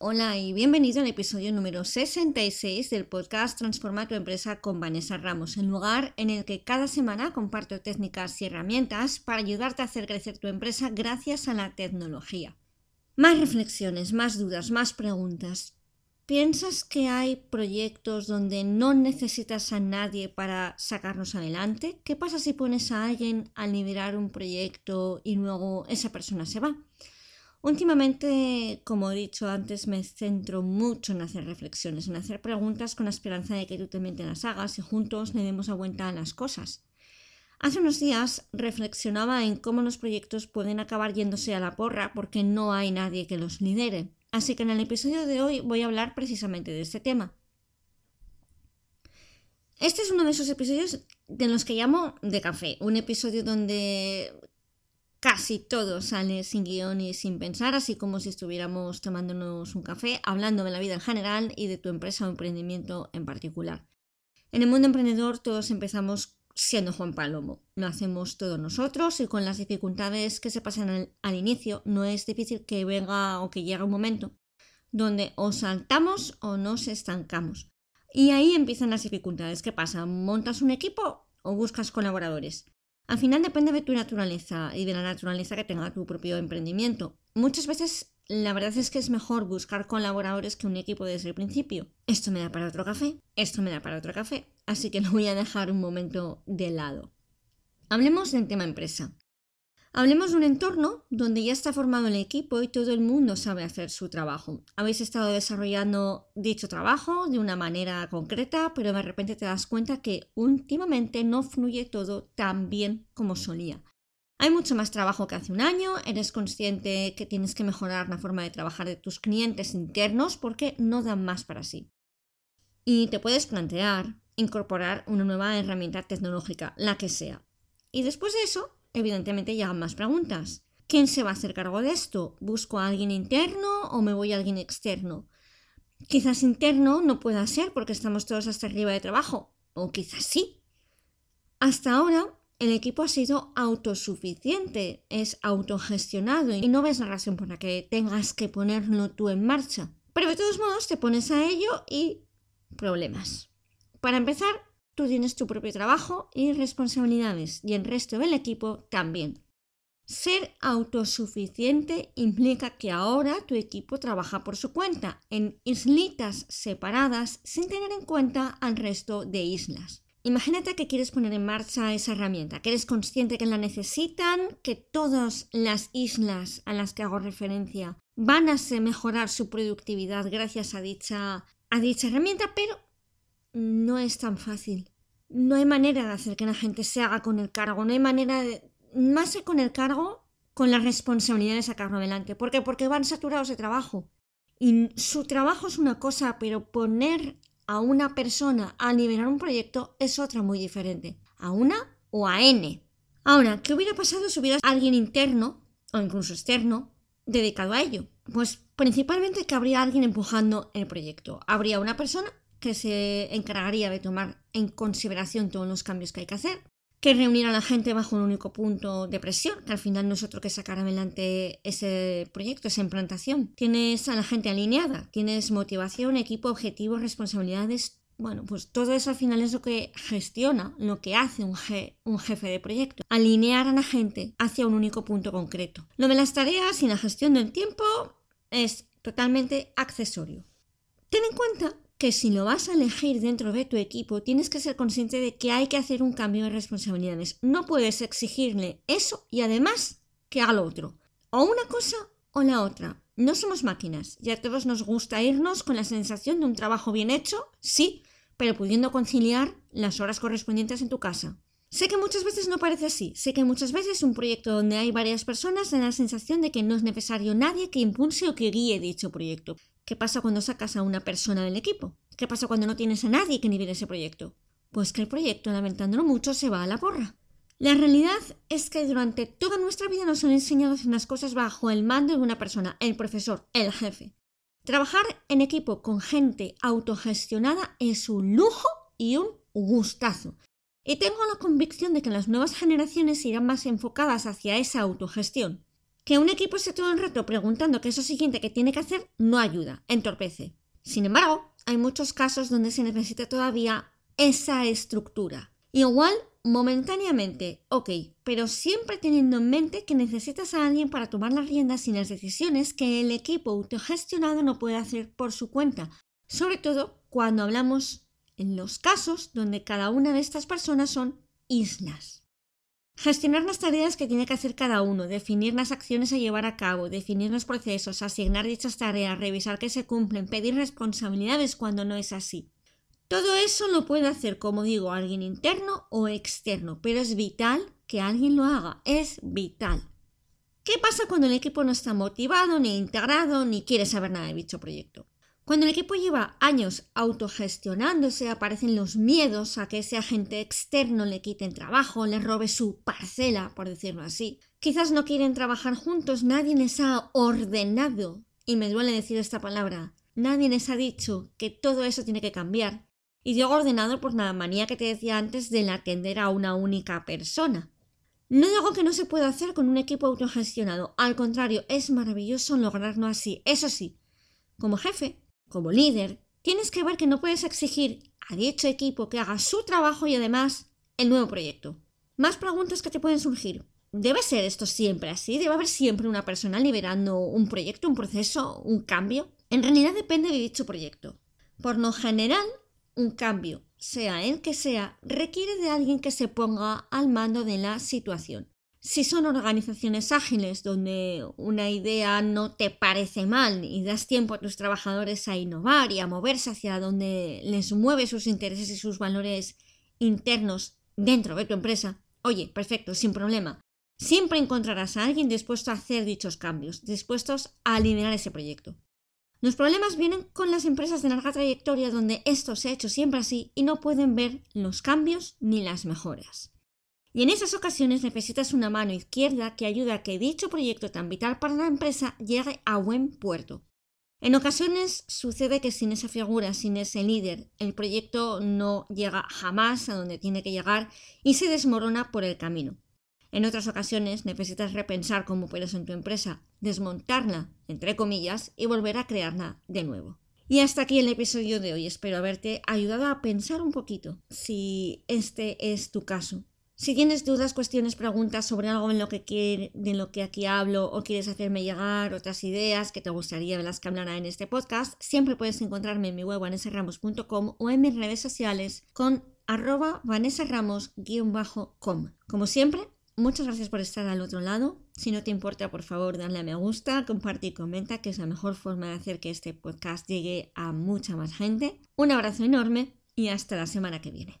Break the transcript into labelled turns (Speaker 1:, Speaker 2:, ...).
Speaker 1: Hola y bienvenido al episodio número 66 del podcast Transforma tu empresa con Vanessa Ramos, el lugar en el que cada semana comparto técnicas y herramientas para ayudarte a hacer crecer tu empresa gracias a la tecnología. Más reflexiones, más dudas, más preguntas. ¿Piensas que hay proyectos donde no necesitas a nadie para sacarlos adelante? ¿Qué pasa si pones a alguien a liderar un proyecto y luego esa persona se va? Últimamente, como he dicho antes, me centro mucho en hacer reflexiones, en hacer preguntas con la esperanza de que tú también te las hagas y juntos le demos a vuelta las cosas. Hace unos días reflexionaba en cómo los proyectos pueden acabar yéndose a la porra porque no hay nadie que los lidere. Así que en el episodio de hoy voy a hablar precisamente de este tema. Este es uno de esos episodios de los que llamo de café, un episodio donde casi todo sale sin guion y sin pensar, así como si estuviéramos tomándonos un café, hablando de la vida en general y de tu empresa o emprendimiento en particular. En el mundo emprendedor todos empezamos siendo Juan Palomo. Lo hacemos todos nosotros y con las dificultades que se pasan al, al inicio no es difícil que venga o que llegue un momento donde o saltamos o nos estancamos. Y ahí empiezan las dificultades. ¿Qué pasa? ¿Montas un equipo o buscas colaboradores? Al final depende de tu naturaleza y de la naturaleza que tenga tu propio emprendimiento. Muchas veces la verdad es que es mejor buscar colaboradores que un equipo desde el principio. Esto me da para otro café, esto me da para otro café, así que lo voy a dejar un momento de lado. Hablemos del tema empresa. Hablemos de un entorno donde ya está formado el equipo y todo el mundo sabe hacer su trabajo. Habéis estado desarrollando dicho trabajo de una manera concreta, pero de repente te das cuenta que últimamente no fluye todo tan bien como solía. Hay mucho más trabajo que hace un año, eres consciente que tienes que mejorar la forma de trabajar de tus clientes internos porque no dan más para sí. Y te puedes plantear incorporar una nueva herramienta tecnológica, la que sea. Y después de eso, evidentemente llegan más preguntas. ¿Quién se va a hacer cargo de esto? ¿Busco a alguien interno o me voy a alguien externo? Quizás interno no pueda ser porque estamos todos hasta arriba de trabajo, o quizás sí. Hasta ahora el equipo ha sido autosuficiente, es autogestionado y no ves la razón por la que tengas que ponerlo tú en marcha. Pero de todos modos te pones a ello y problemas. Para empezar, Tú tienes tu propio trabajo y responsabilidades y el resto del equipo también. Ser autosuficiente implica que ahora tu equipo trabaja por su cuenta, en islitas separadas, sin tener en cuenta al resto de islas. Imagínate que quieres poner en marcha esa herramienta, que eres consciente que la necesitan, que todas las islas a las que hago referencia van a mejorar su productividad gracias a dicha, a dicha herramienta, pero no es tan fácil. No hay manera de hacer que la gente se haga con el cargo, no hay manera de... Más que con el cargo, con la responsabilidad de sacarlo adelante. ¿Por qué? Porque van saturados de trabajo. Y su trabajo es una cosa, pero poner a una persona a liberar un proyecto es otra muy diferente. A una o a N. Ahora, ¿qué hubiera pasado si hubiera alguien interno o incluso externo dedicado a ello? Pues principalmente que habría alguien empujando el proyecto. Habría una persona que se encargaría de tomar en consideración todos los cambios que hay que hacer, que reunir a la gente bajo un único punto de presión, que al final nosotros que sacar adelante ese proyecto, esa implantación. Tienes a la gente alineada, tienes motivación, equipo, objetivos, responsabilidades. Bueno, pues todo eso al final es lo que gestiona, lo que hace un, un jefe de proyecto. Alinear a la gente hacia un único punto concreto. Lo de las tareas y la gestión del tiempo es totalmente accesorio. Ten en cuenta que si lo vas a elegir dentro de tu equipo, tienes que ser consciente de que hay que hacer un cambio de responsabilidades. No puedes exigirle eso y además que haga lo otro. O una cosa o la otra. no somos máquinas y a todos nos gusta irnos con la sensación de un trabajo bien hecho, sí, pero pudiendo conciliar las horas correspondientes en tu casa. Sé que muchas veces no parece así, sé que muchas veces un proyecto donde hay varias personas da la sensación de que no es necesario nadie que impulse o que guíe dicho proyecto. ¿Qué pasa cuando sacas a una persona del equipo? ¿Qué pasa cuando no tienes a nadie que nivele ese proyecto? Pues que el proyecto, lamentándolo mucho, se va a la porra. La realidad es que durante toda nuestra vida nos han enseñado a hacer las cosas bajo el mando de una persona, el profesor, el jefe. Trabajar en equipo con gente autogestionada es un lujo y un gustazo. Y tengo la convicción de que las nuevas generaciones irán más enfocadas hacia esa autogestión. Que un equipo esté todo el rato preguntando qué es lo siguiente que tiene que hacer no ayuda, entorpece. Sin embargo, hay muchos casos donde se necesita todavía esa estructura. Igual momentáneamente, ok, pero siempre teniendo en mente que necesitas a alguien para tomar las riendas y las decisiones que el equipo autogestionado no puede hacer por su cuenta, sobre todo cuando hablamos en los casos donde cada una de estas personas son islas. Gestionar las tareas que tiene que hacer cada uno, definir las acciones a llevar a cabo, definir los procesos, asignar dichas tareas, revisar que se cumplen, pedir responsabilidades cuando no es así. Todo eso lo puede hacer, como digo, alguien interno o externo, pero es vital que alguien lo haga, es vital. ¿Qué pasa cuando el equipo no está motivado, ni integrado, ni quiere saber nada de dicho proyecto? Cuando el equipo lleva años autogestionándose, aparecen los miedos a que ese agente externo le quite el trabajo, le robe su parcela, por decirlo así. Quizás no quieren trabajar juntos, nadie les ha ordenado, y me duele decir esta palabra, nadie les ha dicho que todo eso tiene que cambiar, y digo ordenado por la manía que te decía antes de atender a una única persona. No digo que no se pueda hacer con un equipo autogestionado, al contrario, es maravilloso lograrlo así. Eso sí, como jefe, como líder, tienes que ver que no puedes exigir a dicho equipo que haga su trabajo y además el nuevo proyecto. Más preguntas que te pueden surgir. ¿Debe ser esto siempre así? ¿Debe haber siempre una persona liberando un proyecto, un proceso, un cambio? En realidad depende de dicho proyecto. Por lo general, un cambio, sea el que sea, requiere de alguien que se ponga al mando de la situación. Si son organizaciones ágiles donde una idea no te parece mal y das tiempo a tus trabajadores a innovar y a moverse hacia donde les mueve sus intereses y sus valores internos dentro de tu empresa, oye, perfecto, sin problema. Siempre encontrarás a alguien dispuesto a hacer dichos cambios, dispuestos a liderar ese proyecto. Los problemas vienen con las empresas de larga trayectoria donde esto se ha hecho siempre así y no pueden ver los cambios ni las mejoras. Y en esas ocasiones necesitas una mano izquierda que ayude a que dicho proyecto tan vital para la empresa llegue a buen puerto. En ocasiones sucede que sin esa figura, sin ese líder, el proyecto no llega jamás a donde tiene que llegar y se desmorona por el camino. En otras ocasiones necesitas repensar cómo operas en tu empresa, desmontarla, entre comillas, y volver a crearla de nuevo. Y hasta aquí el episodio de hoy. Espero haberte ayudado a pensar un poquito si este es tu caso. Si tienes dudas, cuestiones, preguntas sobre algo en lo que de lo que aquí hablo o quieres hacerme llegar otras ideas que te gustaría de las que hablara en este podcast, siempre puedes encontrarme en mi web vanessaramos.com o en mis redes sociales con arroba vanessaramos-com. Como siempre, Muchas gracias por estar al otro lado. Si no te importa, por favor, dale a me gusta, comparte y comenta, que es la mejor forma de hacer que este podcast llegue a mucha más gente. Un abrazo enorme y hasta la semana que viene.